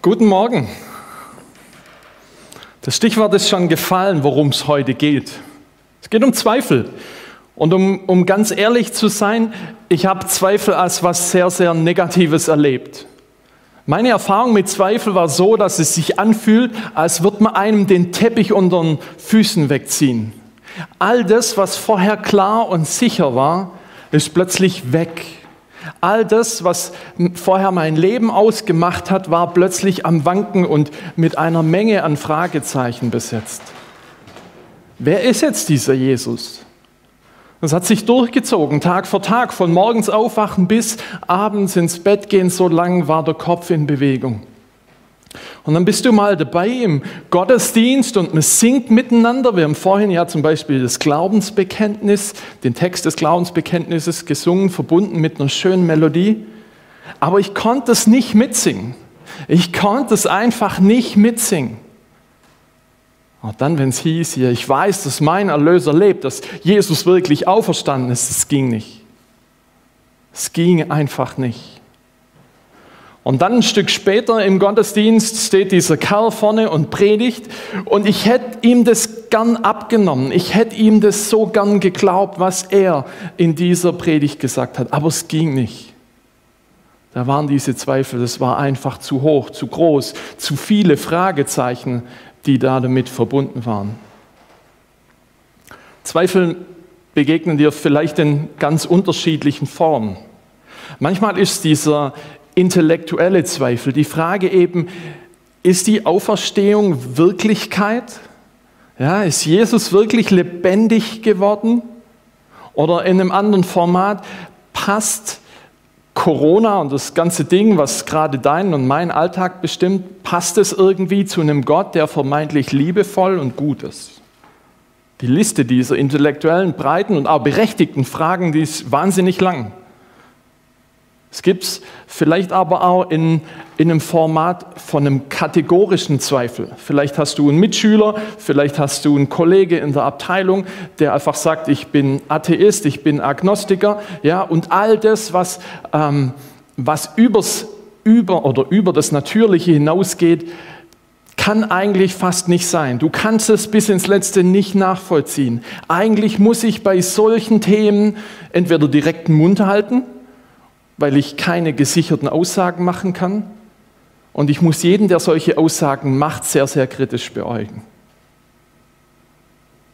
Guten Morgen. Das Stichwort ist schon gefallen, worum es heute geht. Es geht um Zweifel. Und um, um ganz ehrlich zu sein, ich habe Zweifel als was sehr, sehr Negatives erlebt. Meine Erfahrung mit Zweifel war so, dass es sich anfühlt, als würde man einem den Teppich unter den Füßen wegziehen. All das, was vorher klar und sicher war, ist plötzlich weg. All das, was vorher mein Leben ausgemacht hat, war plötzlich am Wanken und mit einer Menge an Fragezeichen besetzt. Wer ist jetzt dieser Jesus? Das hat sich durchgezogen, Tag für Tag, von morgens aufwachen bis abends ins Bett gehen, so lang war der Kopf in Bewegung. Und dann bist du mal dabei im Gottesdienst und man singt miteinander. Wir haben vorhin ja zum Beispiel das Glaubensbekenntnis, den Text des Glaubensbekenntnisses gesungen, verbunden mit einer schönen Melodie. Aber ich konnte es nicht mitsingen. Ich konnte es einfach nicht mitsingen. Und dann, wenn es hieß hier, ich weiß, dass mein Erlöser lebt, dass Jesus wirklich auferstanden ist, es ging nicht. Es ging einfach nicht. Und dann ein Stück später im Gottesdienst steht dieser Kerl vorne und predigt und ich hätte ihm das gern abgenommen. Ich hätte ihm das so gern geglaubt, was er in dieser Predigt gesagt hat. Aber es ging nicht. Da waren diese Zweifel, das war einfach zu hoch, zu groß, zu viele Fragezeichen, die da damit verbunden waren. Zweifel begegnen dir vielleicht in ganz unterschiedlichen Formen. Manchmal ist dieser intellektuelle Zweifel. Die Frage eben, ist die Auferstehung Wirklichkeit? Ja, ist Jesus wirklich lebendig geworden? Oder in einem anderen Format, passt Corona und das ganze Ding, was gerade deinen und meinen Alltag bestimmt, passt es irgendwie zu einem Gott, der vermeintlich liebevoll und gut ist? Die Liste dieser intellektuellen, breiten und auch berechtigten Fragen, die ist wahnsinnig lang. Es gibt es vielleicht aber auch in, in einem Format von einem kategorischen Zweifel. Vielleicht hast du einen Mitschüler, vielleicht hast du einen Kollege in der Abteilung, der einfach sagt, ich bin Atheist, ich bin Agnostiker, ja, und all das, was, ähm, was übers, über oder über das Natürliche hinausgeht, kann eigentlich fast nicht sein. Du kannst es bis ins Letzte nicht nachvollziehen. Eigentlich muss ich bei solchen Themen entweder direkten Mund halten, weil ich keine gesicherten Aussagen machen kann. Und ich muss jeden, der solche Aussagen macht, sehr, sehr kritisch beäugen.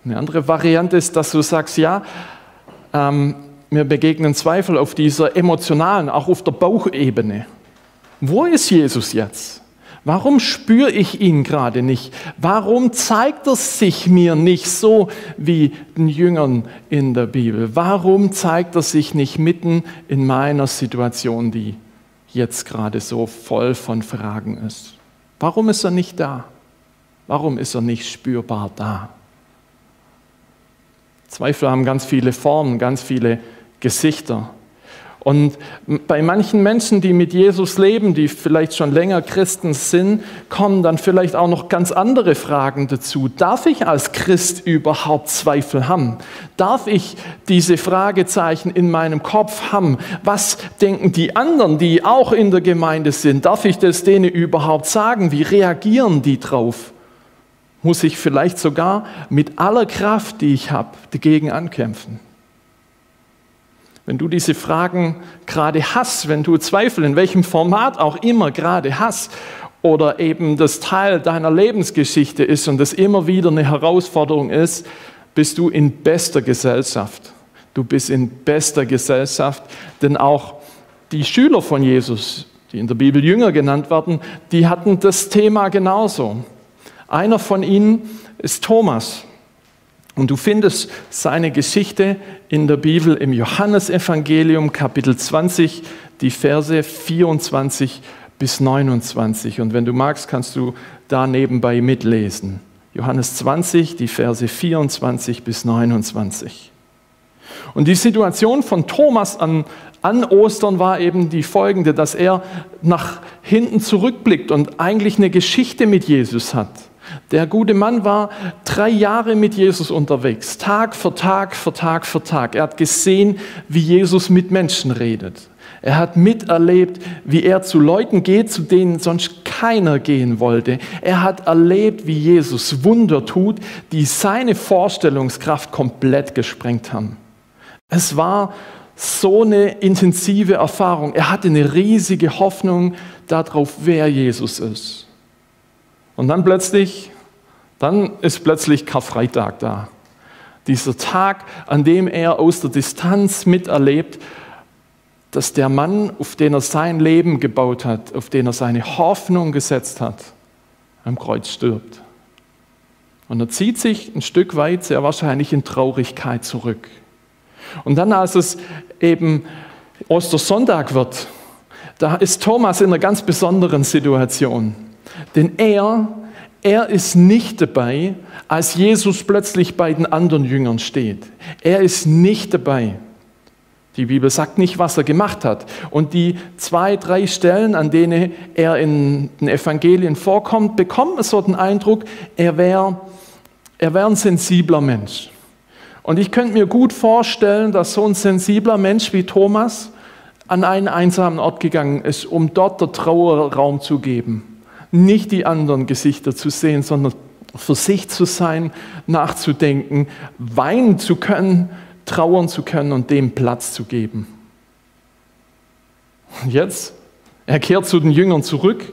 Eine andere Variante ist, dass du sagst, ja, ähm, mir begegnen Zweifel auf dieser emotionalen, auch auf der Bauchebene. Wo ist Jesus jetzt? Warum spüre ich ihn gerade nicht? Warum zeigt er sich mir nicht so wie den Jüngern in der Bibel? Warum zeigt er sich nicht mitten in meiner Situation, die jetzt gerade so voll von Fragen ist? Warum ist er nicht da? Warum ist er nicht spürbar da? Zweifel haben ganz viele Formen, ganz viele Gesichter. Und bei manchen Menschen, die mit Jesus leben, die vielleicht schon länger Christen sind, kommen dann vielleicht auch noch ganz andere Fragen dazu. Darf ich als Christ überhaupt Zweifel haben? Darf ich diese Fragezeichen in meinem Kopf haben? Was denken die anderen, die auch in der Gemeinde sind? Darf ich das denen überhaupt sagen? Wie reagieren die drauf? Muss ich vielleicht sogar mit aller Kraft, die ich habe, dagegen ankämpfen? Wenn du diese Fragen gerade hast, wenn du Zweifel in welchem Format auch immer gerade hast oder eben das Teil deiner Lebensgeschichte ist und das immer wieder eine Herausforderung ist, bist du in bester Gesellschaft. Du bist in bester Gesellschaft, denn auch die Schüler von Jesus, die in der Bibel Jünger genannt werden, die hatten das Thema genauso. Einer von ihnen ist Thomas. Und du findest seine Geschichte in der Bibel im Johannesevangelium Kapitel 20, die Verse 24 bis 29. Und wenn du magst, kannst du da nebenbei mitlesen. Johannes 20, die Verse 24 bis 29. Und die Situation von Thomas an, an Ostern war eben die folgende, dass er nach hinten zurückblickt und eigentlich eine Geschichte mit Jesus hat. Der gute Mann war drei Jahre mit Jesus unterwegs, Tag für Tag für Tag für Tag. Er hat gesehen, wie Jesus mit Menschen redet. Er hat miterlebt, wie er zu Leuten geht, zu denen sonst keiner gehen wollte. Er hat erlebt, wie Jesus Wunder tut, die seine Vorstellungskraft komplett gesprengt haben. Es war so eine intensive Erfahrung. Er hatte eine riesige Hoffnung darauf, wer Jesus ist. Und dann plötzlich, dann ist plötzlich Karfreitag da. Dieser Tag, an dem er aus der Distanz miterlebt, dass der Mann, auf den er sein Leben gebaut hat, auf den er seine Hoffnung gesetzt hat, am Kreuz stirbt. Und er zieht sich ein Stück weit sehr wahrscheinlich in Traurigkeit zurück. Und dann, als es eben Ostersonntag wird, da ist Thomas in einer ganz besonderen Situation. Denn er, er ist nicht dabei, als Jesus plötzlich bei den anderen Jüngern steht. Er ist nicht dabei. Die Bibel sagt nicht, was er gemacht hat. Und die zwei, drei Stellen, an denen er in den Evangelien vorkommt, bekommt man so den Eindruck, er wäre er wär ein sensibler Mensch. Und ich könnte mir gut vorstellen, dass so ein sensibler Mensch wie Thomas an einen einsamen Ort gegangen ist, um dort der Trauer Raum zu geben. Nicht die anderen Gesichter zu sehen, sondern für sich zu sein, nachzudenken, weinen zu können, trauern zu können und dem Platz zu geben. Und jetzt, er kehrt zu den Jüngern zurück,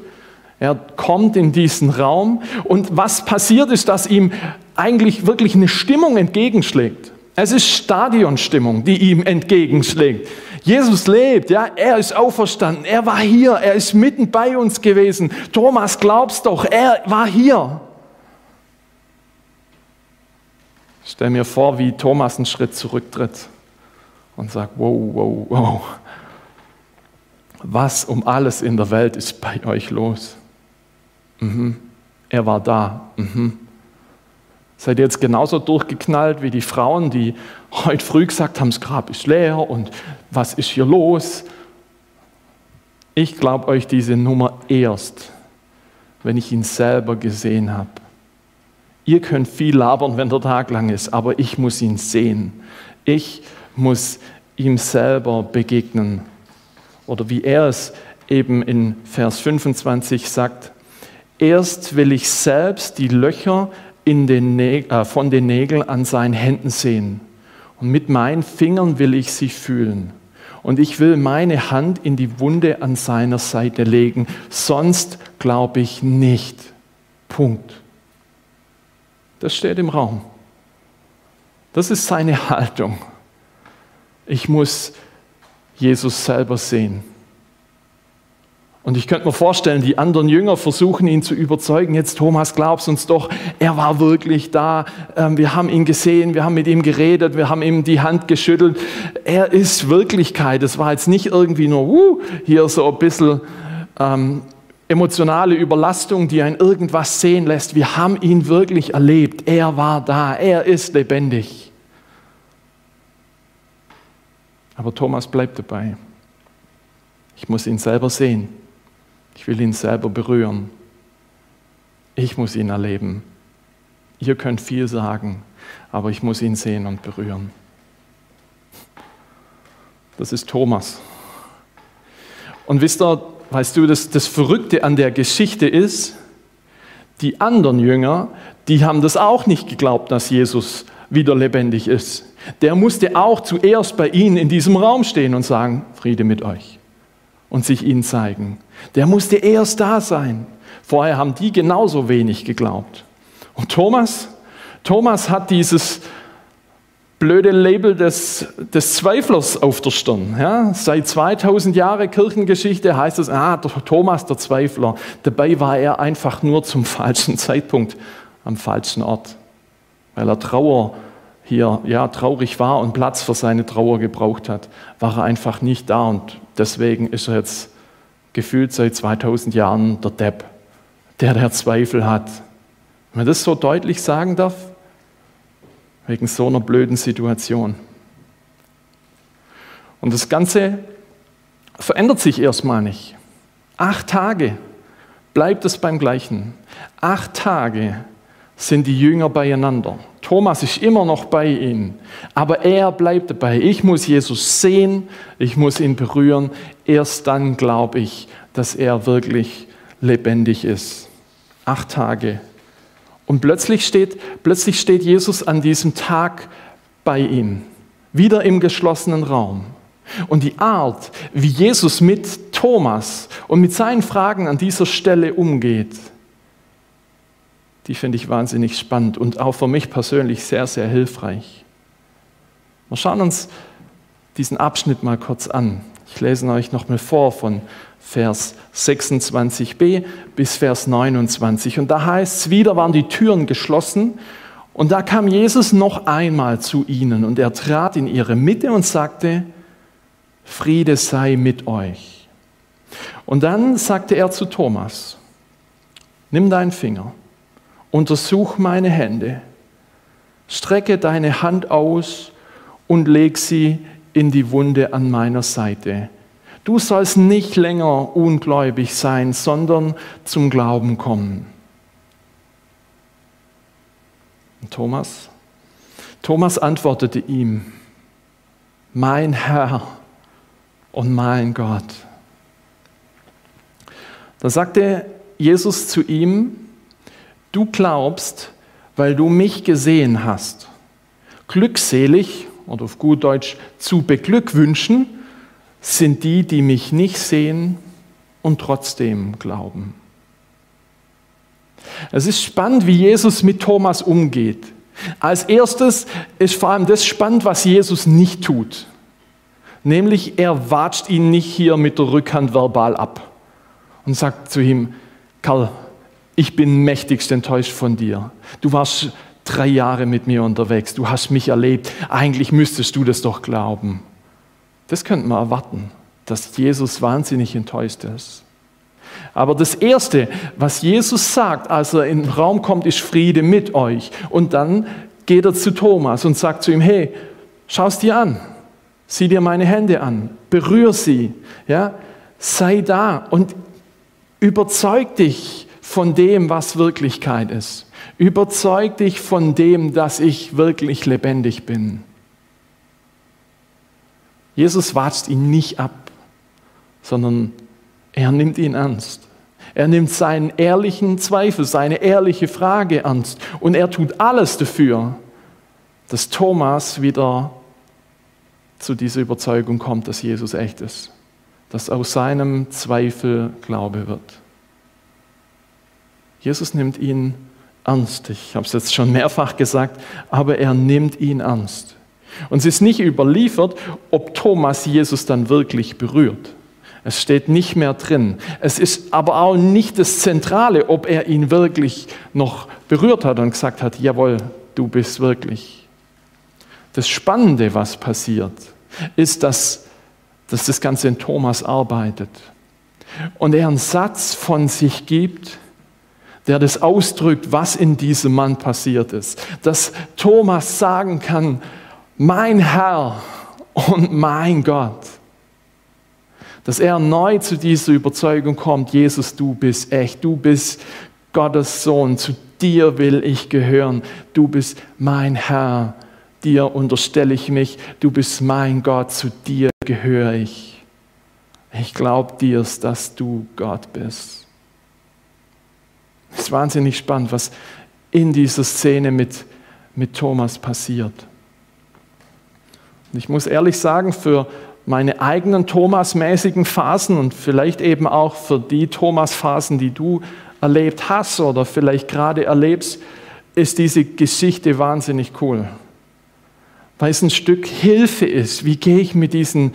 er kommt in diesen Raum und was passiert ist, dass ihm eigentlich wirklich eine Stimmung entgegenschlägt. Es ist Stadionstimmung, die ihm entgegenschlägt. Jesus lebt, ja, er ist auferstanden, er war hier, er ist mitten bei uns gewesen. Thomas, glaubst doch, er war hier. stell mir vor, wie Thomas einen Schritt zurücktritt und sagt, wow, wow, wow, was um alles in der Welt ist bei euch los? Mhm. Er war da. Mhm. Seid ihr jetzt genauso durchgeknallt wie die Frauen, die heute früh gesagt haben, das Grab ist leer und was ist hier los? Ich glaube euch diese Nummer erst, wenn ich ihn selber gesehen habe. Ihr könnt viel labern, wenn der Tag lang ist, aber ich muss ihn sehen. Ich muss ihm selber begegnen. Oder wie er es eben in Vers 25 sagt, erst will ich selbst die Löcher den äh, von den Nägeln an seinen Händen sehen. Und mit meinen Fingern will ich sie fühlen. Und ich will meine Hand in die Wunde an seiner Seite legen. Sonst glaube ich nicht. Punkt. Das steht im Raum. Das ist seine Haltung. Ich muss Jesus selber sehen. Und ich könnte mir vorstellen, die anderen Jünger versuchen ihn zu überzeugen. Jetzt, Thomas, glaubst uns doch, er war wirklich da. Ähm, wir haben ihn gesehen, wir haben mit ihm geredet, wir haben ihm die Hand geschüttelt. Er ist Wirklichkeit. Es war jetzt nicht irgendwie nur uh, hier so ein bisschen ähm, emotionale Überlastung, die einen irgendwas sehen lässt. Wir haben ihn wirklich erlebt. Er war da. Er ist lebendig. Aber Thomas bleibt dabei. Ich muss ihn selber sehen. Ich will ihn selber berühren. Ich muss ihn erleben. Ihr könnt viel sagen, aber ich muss ihn sehen und berühren. Das ist Thomas. Und wisst ihr, weißt du, das, das Verrückte an der Geschichte ist, die anderen Jünger, die haben das auch nicht geglaubt, dass Jesus wieder lebendig ist. Der musste auch zuerst bei ihnen in diesem Raum stehen und sagen, Friede mit euch und sich ihnen zeigen. Der musste erst da sein. Vorher haben die genauso wenig geglaubt. Und Thomas, Thomas hat dieses blöde Label des, des Zweiflers auf der Stirn. Ja, seit 2000 Jahren Kirchengeschichte heißt es, ah, der Thomas der Zweifler. Dabei war er einfach nur zum falschen Zeitpunkt am falschen Ort, weil er Trauer hier ja, traurig war und Platz für seine Trauer gebraucht hat, war er einfach nicht da und deswegen ist er jetzt gefühlt seit 2000 Jahren der Depp, der der Zweifel hat. Wenn man das so deutlich sagen darf, wegen so einer blöden Situation. Und das Ganze verändert sich erstmal nicht. Acht Tage bleibt es beim Gleichen. Acht Tage sind die Jünger beieinander. Thomas ist immer noch bei ihnen, aber er bleibt dabei. Ich muss Jesus sehen, ich muss ihn berühren. Erst dann glaube ich, dass er wirklich lebendig ist. Acht Tage. Und plötzlich steht, plötzlich steht Jesus an diesem Tag bei ihm, wieder im geschlossenen Raum. Und die Art, wie Jesus mit Thomas und mit seinen Fragen an dieser Stelle umgeht, die finde ich wahnsinnig spannend und auch für mich persönlich sehr, sehr hilfreich. Wir schauen uns diesen Abschnitt mal kurz an. Ich lese euch nochmal vor von Vers 26b bis Vers 29. Und da heißt es, wieder waren die Türen geschlossen und da kam Jesus noch einmal zu ihnen und er trat in ihre Mitte und sagte, Friede sei mit euch. Und dann sagte er zu Thomas, nimm deinen Finger, untersuch meine Hände, strecke deine Hand aus und leg sie in die Wunde an meiner Seite. Du sollst nicht länger ungläubig sein, sondern zum Glauben kommen. Und Thomas? Thomas antwortete ihm, mein Herr und mein Gott. Da sagte Jesus zu ihm, du glaubst, weil du mich gesehen hast. Glückselig oder auf gut Deutsch zu beglückwünschen sind die, die mich nicht sehen und trotzdem glauben. Es ist spannend, wie Jesus mit Thomas umgeht. Als erstes ist vor allem das spannend, was Jesus nicht tut. Nämlich er watscht ihn nicht hier mit der Rückhand verbal ab und sagt zu ihm, Karl, ich bin mächtigst enttäuscht von dir. Du warst drei Jahre mit mir unterwegs, du hast mich erlebt, eigentlich müsstest du das doch glauben. Das könnte man erwarten, dass Jesus wahnsinnig enttäuscht ist. Aber das Erste, was Jesus sagt, als er in den Raum kommt, ist Friede mit euch. Und dann geht er zu Thomas und sagt zu ihm, hey, schau es dir an, sieh dir meine Hände an, berühr sie, ja, sei da und überzeug dich von dem, was Wirklichkeit ist. Überzeug dich von dem, dass ich wirklich lebendig bin. Jesus watscht ihn nicht ab, sondern er nimmt ihn ernst. Er nimmt seinen ehrlichen Zweifel, seine ehrliche Frage ernst und er tut alles dafür, dass Thomas wieder zu dieser Überzeugung kommt, dass Jesus echt ist, dass aus seinem Zweifel Glaube wird. Jesus nimmt ihn ernst. Ich habe es jetzt schon mehrfach gesagt, aber er nimmt ihn ernst. Und es ist nicht überliefert, ob Thomas Jesus dann wirklich berührt. Es steht nicht mehr drin. Es ist aber auch nicht das Zentrale, ob er ihn wirklich noch berührt hat und gesagt hat, jawohl, du bist wirklich. Das Spannende, was passiert, ist, dass, dass das Ganze in Thomas arbeitet. Und er einen Satz von sich gibt, der das ausdrückt, was in diesem Mann passiert ist. Dass Thomas sagen kann, mein Herr und mein Gott. Dass er neu zu dieser Überzeugung kommt, Jesus, du bist echt, du bist Gottes Sohn, zu dir will ich gehören, du bist mein Herr, dir unterstelle ich mich, du bist mein Gott, zu dir gehöre ich. Ich glaube dir, dass du Gott bist. Es ist wahnsinnig spannend, was in dieser Szene mit, mit Thomas passiert. Und ich muss ehrlich sagen, für meine eigenen Thomas-mäßigen Phasen und vielleicht eben auch für die Thomas-Phasen, die du erlebt hast oder vielleicht gerade erlebst, ist diese Geschichte wahnsinnig cool. Weil es ein Stück Hilfe ist. Wie gehe ich mit diesen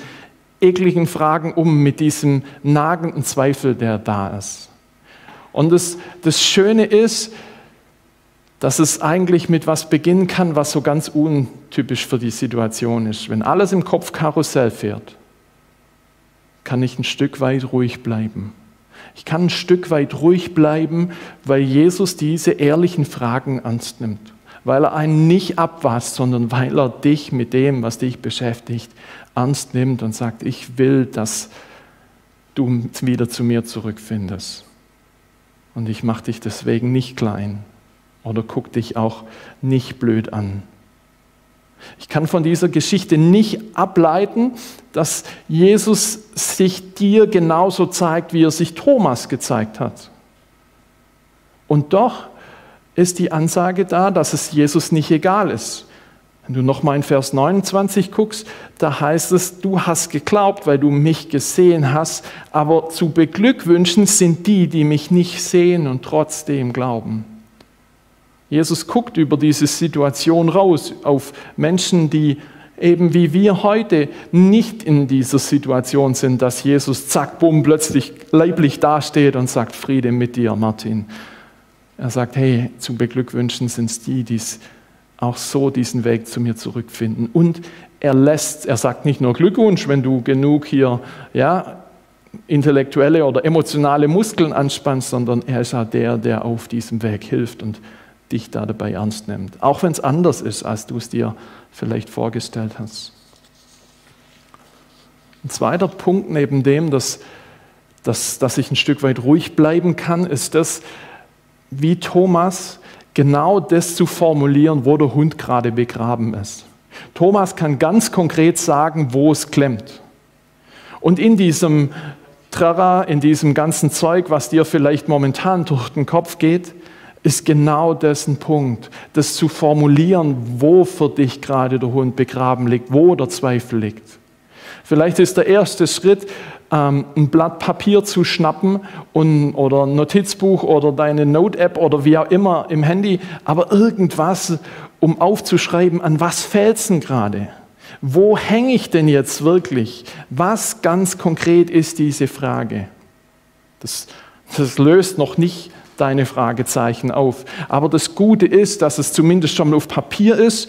ekligen Fragen um, mit diesem nagenden Zweifel, der da ist? Und das, das Schöne ist, dass es eigentlich mit was beginnen kann, was so ganz untypisch für die Situation ist. Wenn alles im Kopf Karussell fährt, kann ich ein Stück weit ruhig bleiben. Ich kann ein Stück weit ruhig bleiben, weil Jesus diese ehrlichen Fragen ernst nimmt. Weil er einen nicht abwasst, sondern weil er dich mit dem, was dich beschäftigt, ernst nimmt und sagt, ich will, dass du wieder zu mir zurückfindest. Und ich mache dich deswegen nicht klein, oder guck dich auch nicht blöd an. Ich kann von dieser Geschichte nicht ableiten, dass Jesus sich dir genauso zeigt, wie er sich Thomas gezeigt hat. Und doch ist die Ansage da, dass es Jesus nicht egal ist. Wenn du nochmal in Vers 29 guckst, da heißt es, du hast geglaubt, weil du mich gesehen hast, aber zu beglückwünschen sind die, die mich nicht sehen und trotzdem glauben. Jesus guckt über diese Situation raus auf Menschen, die eben wie wir heute nicht in dieser Situation sind, dass Jesus zack, bumm, plötzlich leiblich dasteht und sagt, Friede mit dir, Martin. Er sagt, hey, zu beglückwünschen sind es die, die auch so diesen Weg zu mir zurückfinden. Und er lässt, er sagt nicht nur Glückwunsch, wenn du genug hier, ja, intellektuelle oder emotionale Muskeln anspannst, sondern er ist auch der, der auf diesem Weg hilft und dich da dabei ernst nimmt. Auch wenn es anders ist, als du es dir vielleicht vorgestellt hast. Ein zweiter Punkt neben dem, dass, dass, dass ich ein Stück weit ruhig bleiben kann, ist das, wie Thomas genau das zu formulieren, wo der Hund gerade begraben ist. Thomas kann ganz konkret sagen, wo es klemmt. Und in diesem Trara, in diesem ganzen Zeug, was dir vielleicht momentan durch den Kopf geht, ist genau dessen Punkt, das zu formulieren, wo für dich gerade der Hund begraben liegt, wo der Zweifel liegt. Vielleicht ist der erste Schritt, ähm, ein Blatt Papier zu schnappen und, oder ein Notizbuch oder deine Note-App oder wie auch immer im Handy, aber irgendwas, um aufzuschreiben, an was fällt es denn gerade? Wo hänge ich denn jetzt wirklich? Was ganz konkret ist diese Frage? Das, das löst noch nicht deine Fragezeichen auf. Aber das Gute ist, dass es zumindest schon auf Papier ist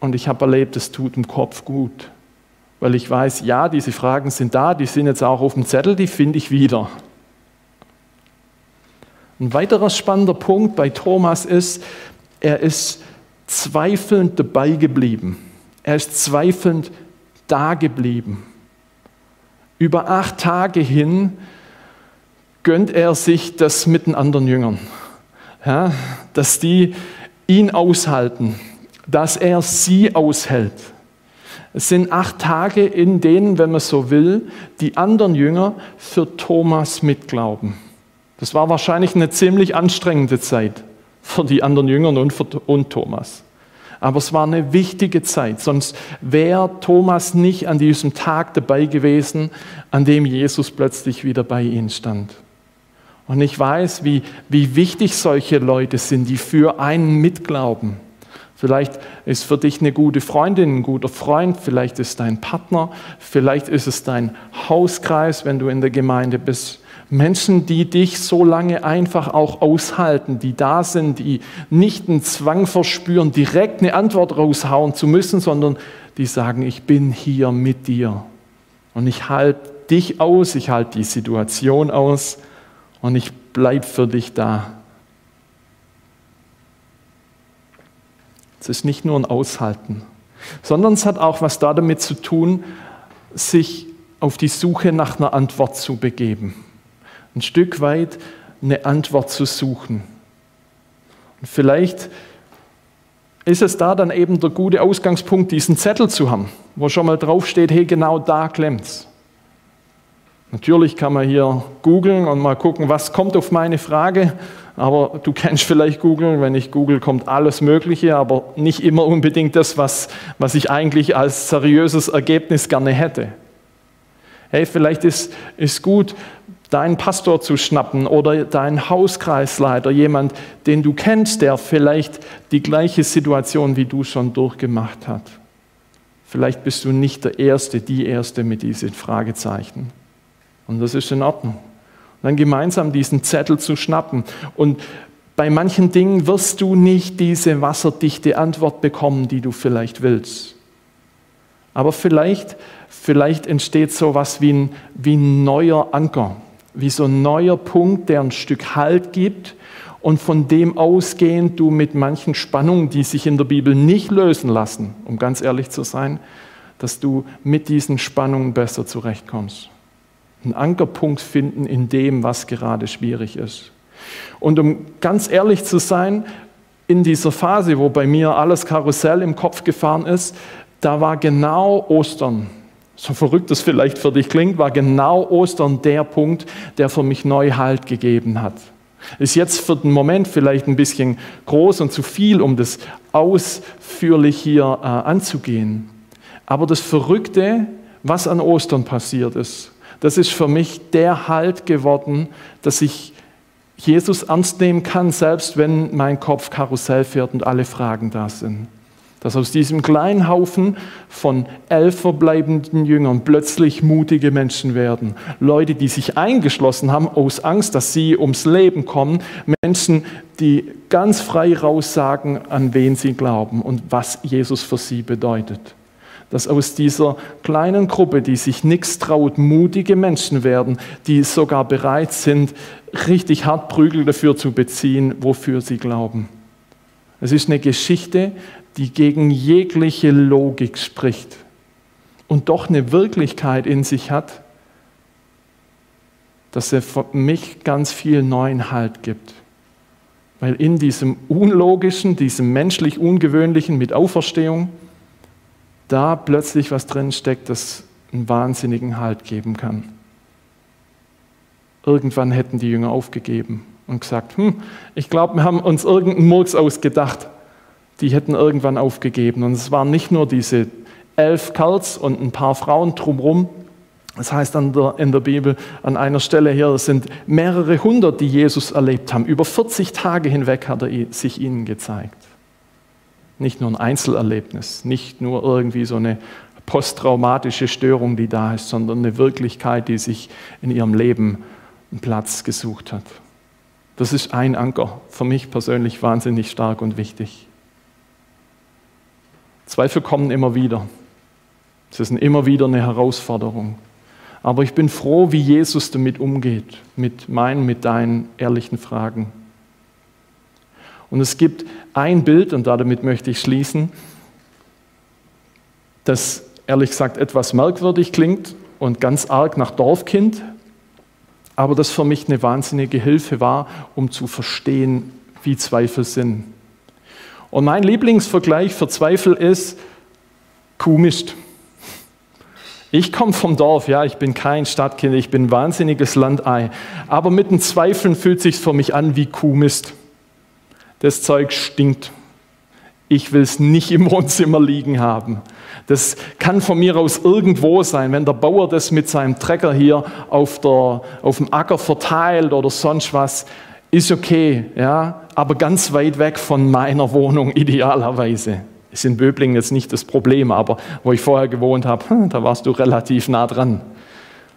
und ich habe erlebt, es tut im Kopf gut weil ich weiß, ja, diese Fragen sind da, die sind jetzt auch auf dem Zettel, die finde ich wieder. Ein weiterer spannender Punkt bei Thomas ist, er ist zweifelnd dabei geblieben. Er ist zweifelnd da geblieben. Über acht Tage hin gönnt er sich das mit den anderen Jüngern, ja, dass die ihn aushalten, dass er sie aushält. Es sind acht Tage, in denen, wenn man so will, die anderen Jünger für Thomas mitglauben. Das war wahrscheinlich eine ziemlich anstrengende Zeit für die anderen Jünger und für und Thomas. Aber es war eine wichtige Zeit, sonst wäre Thomas nicht an diesem Tag dabei gewesen, an dem Jesus plötzlich wieder bei ihnen stand. Und ich weiß, wie, wie wichtig solche Leute sind, die für einen mitglauben. Vielleicht ist für dich eine gute Freundin, ein guter Freund, vielleicht ist dein Partner, vielleicht ist es dein Hauskreis, wenn du in der Gemeinde bist. Menschen, die dich so lange einfach auch aushalten, die da sind, die nicht einen Zwang verspüren, direkt eine Antwort raushauen zu müssen, sondern die sagen, ich bin hier mit dir und ich halte dich aus, ich halte die Situation aus und ich bleibe für dich da. Es ist nicht nur ein Aushalten, sondern es hat auch was damit zu tun, sich auf die Suche nach einer Antwort zu begeben. Ein Stück weit eine Antwort zu suchen. Und vielleicht ist es da dann eben der gute Ausgangspunkt, diesen Zettel zu haben, wo schon mal draufsteht, hey, genau da klemmt's. Natürlich kann man hier googeln und mal gucken, was kommt auf meine Frage. Aber du kennst vielleicht Google, wenn ich google, kommt alles Mögliche, aber nicht immer unbedingt das, was, was ich eigentlich als seriöses Ergebnis gerne hätte. Hey, vielleicht ist, ist gut, deinen Pastor zu schnappen oder deinen Hauskreisleiter, jemand, den du kennst, der vielleicht die gleiche Situation wie du schon durchgemacht hat. Vielleicht bist du nicht der Erste, die Erste mit diesen Fragezeichen. Und das ist in Ordnung dann gemeinsam diesen Zettel zu schnappen. Und bei manchen Dingen wirst du nicht diese wasserdichte Antwort bekommen, die du vielleicht willst. Aber vielleicht, vielleicht entsteht so was wie ein, wie ein neuer Anker, wie so ein neuer Punkt, der ein Stück Halt gibt und von dem ausgehend du mit manchen Spannungen, die sich in der Bibel nicht lösen lassen, um ganz ehrlich zu sein, dass du mit diesen Spannungen besser zurechtkommst einen Ankerpunkt finden in dem, was gerade schwierig ist. Und um ganz ehrlich zu sein, in dieser Phase, wo bei mir alles Karussell im Kopf gefahren ist, da war genau Ostern, so verrückt es vielleicht für dich klingt, war genau Ostern der Punkt, der für mich neu Halt gegeben hat. Ist jetzt für den Moment vielleicht ein bisschen groß und zu viel, um das ausführlich hier äh, anzugehen. Aber das Verrückte, was an Ostern passiert ist, das ist für mich der Halt geworden, dass ich Jesus ernst nehmen kann, selbst wenn mein Kopf Karussell fährt und alle Fragen da sind. Dass aus diesem kleinen Haufen von elf verbleibenden Jüngern plötzlich mutige Menschen werden. Leute, die sich eingeschlossen haben aus Angst, dass sie ums Leben kommen. Menschen, die ganz frei raussagen, an wen sie glauben und was Jesus für sie bedeutet dass aus dieser kleinen Gruppe, die sich nichts traut, mutige Menschen werden, die sogar bereit sind, richtig hart Prügel dafür zu beziehen, wofür sie glauben. Es ist eine Geschichte, die gegen jegliche Logik spricht und doch eine Wirklichkeit in sich hat, dass er für mich ganz viel neuen Halt gibt. Weil in diesem Unlogischen, diesem menschlich Ungewöhnlichen mit Auferstehung, da plötzlich was drin steckt, das einen wahnsinnigen Halt geben kann. Irgendwann hätten die Jünger aufgegeben und gesagt, hm, ich glaube, wir haben uns irgendeinen Murks ausgedacht. Die hätten irgendwann aufgegeben. Und es waren nicht nur diese elf Kerls und ein paar Frauen drumherum. Das heißt der, in der Bibel an einer Stelle hier, es sind mehrere hundert, die Jesus erlebt haben. Über 40 Tage hinweg hat er sich ihnen gezeigt. Nicht nur ein Einzelerlebnis, nicht nur irgendwie so eine posttraumatische Störung, die da ist, sondern eine Wirklichkeit, die sich in ihrem Leben einen Platz gesucht hat. Das ist ein Anker, für mich persönlich wahnsinnig stark und wichtig. Zweifel kommen immer wieder. Es ist immer wieder eine Herausforderung. Aber ich bin froh, wie Jesus damit umgeht, mit meinen, mit deinen ehrlichen Fragen. Und es gibt ein Bild, und damit möchte ich schließen, das ehrlich gesagt etwas merkwürdig klingt und ganz arg nach Dorfkind, aber das für mich eine wahnsinnige Hilfe war, um zu verstehen, wie Zweifel sind. Und mein Lieblingsvergleich für Zweifel ist Kuhmist. Ich komme vom Dorf, ja, ich bin kein Stadtkind, ich bin ein wahnsinniges Landei, aber mit den Zweifeln fühlt sich für mich an wie Kuhmist das Zeug stinkt. Ich will es nicht im Wohnzimmer liegen haben. Das kann von mir aus irgendwo sein, wenn der Bauer das mit seinem Trecker hier auf, der, auf dem Acker verteilt oder sonst was, ist okay, ja, aber ganz weit weg von meiner Wohnung idealerweise. Ist in Böblingen jetzt nicht das Problem, aber wo ich vorher gewohnt habe, hm, da warst du relativ nah dran.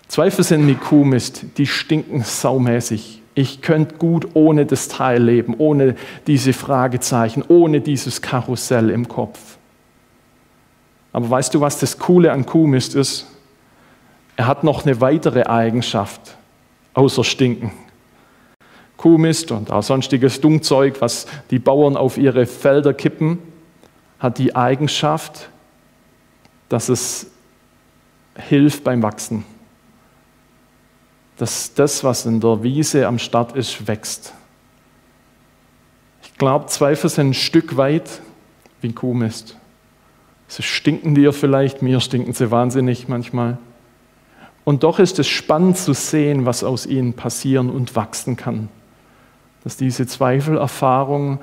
Zweifel sind mit Kuhmist, die stinken saumäßig. Ich könnte gut ohne das Teil leben, ohne diese Fragezeichen, ohne dieses Karussell im Kopf. Aber weißt du, was das Coole an Kuhmist ist? Er hat noch eine weitere Eigenschaft, außer Stinken. Kuhmist und auch sonstiges Dummzeug, was die Bauern auf ihre Felder kippen, hat die Eigenschaft, dass es hilft beim Wachsen dass das, was in der Wiese am Start ist, wächst. Ich glaube, Zweifel sind ein Stück weit wie Kuhmist. Sie stinken dir vielleicht, mir stinken sie wahnsinnig manchmal. Und doch ist es spannend zu sehen, was aus ihnen passieren und wachsen kann. Dass diese Zweifelerfahrungen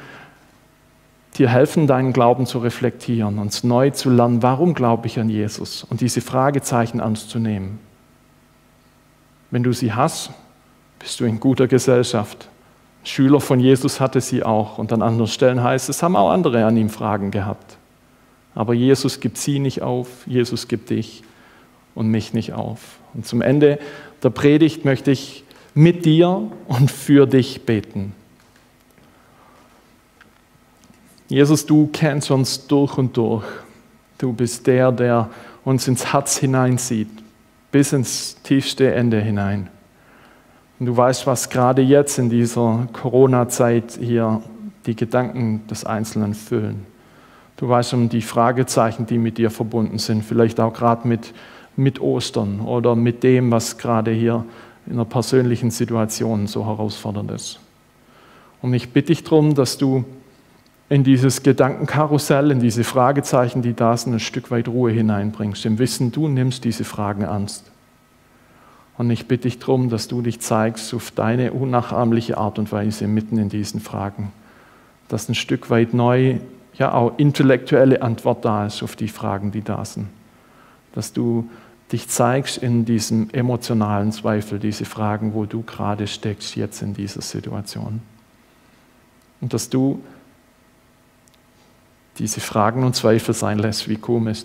dir helfen, deinen Glauben zu reflektieren und neu zu lernen, warum glaube ich an Jesus und diese Fragezeichen anzunehmen. Wenn du sie hast, bist du in guter Gesellschaft. Schüler von Jesus hatte sie auch. Und an anderen Stellen heißt es, haben auch andere an ihm Fragen gehabt. Aber Jesus gibt sie nicht auf, Jesus gibt dich und mich nicht auf. Und zum Ende der Predigt möchte ich mit dir und für dich beten. Jesus, du kennst uns durch und durch. Du bist der, der uns ins Herz hineinsieht bis ins tiefste Ende hinein. Und du weißt, was gerade jetzt in dieser Corona-Zeit hier die Gedanken des Einzelnen füllen. Du weißt um die Fragezeichen, die mit dir verbunden sind, vielleicht auch gerade mit, mit Ostern oder mit dem, was gerade hier in einer persönlichen Situation so herausfordernd ist. Und ich bitte dich darum, dass du in dieses Gedankenkarussell, in diese Fragezeichen, die da sind, ein Stück weit Ruhe hineinbringst, im Wissen, du nimmst diese Fragen ernst. Und ich bitte dich darum, dass du dich zeigst auf deine unnachahmliche Art und Weise mitten in diesen Fragen. Dass ein Stück weit neu, ja auch intellektuelle Antwort da ist auf die Fragen, die da sind. Dass du dich zeigst in diesem emotionalen Zweifel, diese Fragen, wo du gerade steckst jetzt in dieser Situation. Und dass du diese Fragen und Zweifel sein lässt, wie komisch.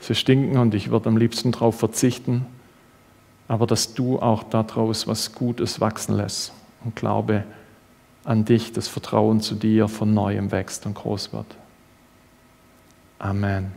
Sie stinken und ich würde am liebsten darauf verzichten, aber dass du auch daraus was Gutes wachsen lässt und Glaube an dich, das Vertrauen zu dir von neuem wächst und groß wird. Amen.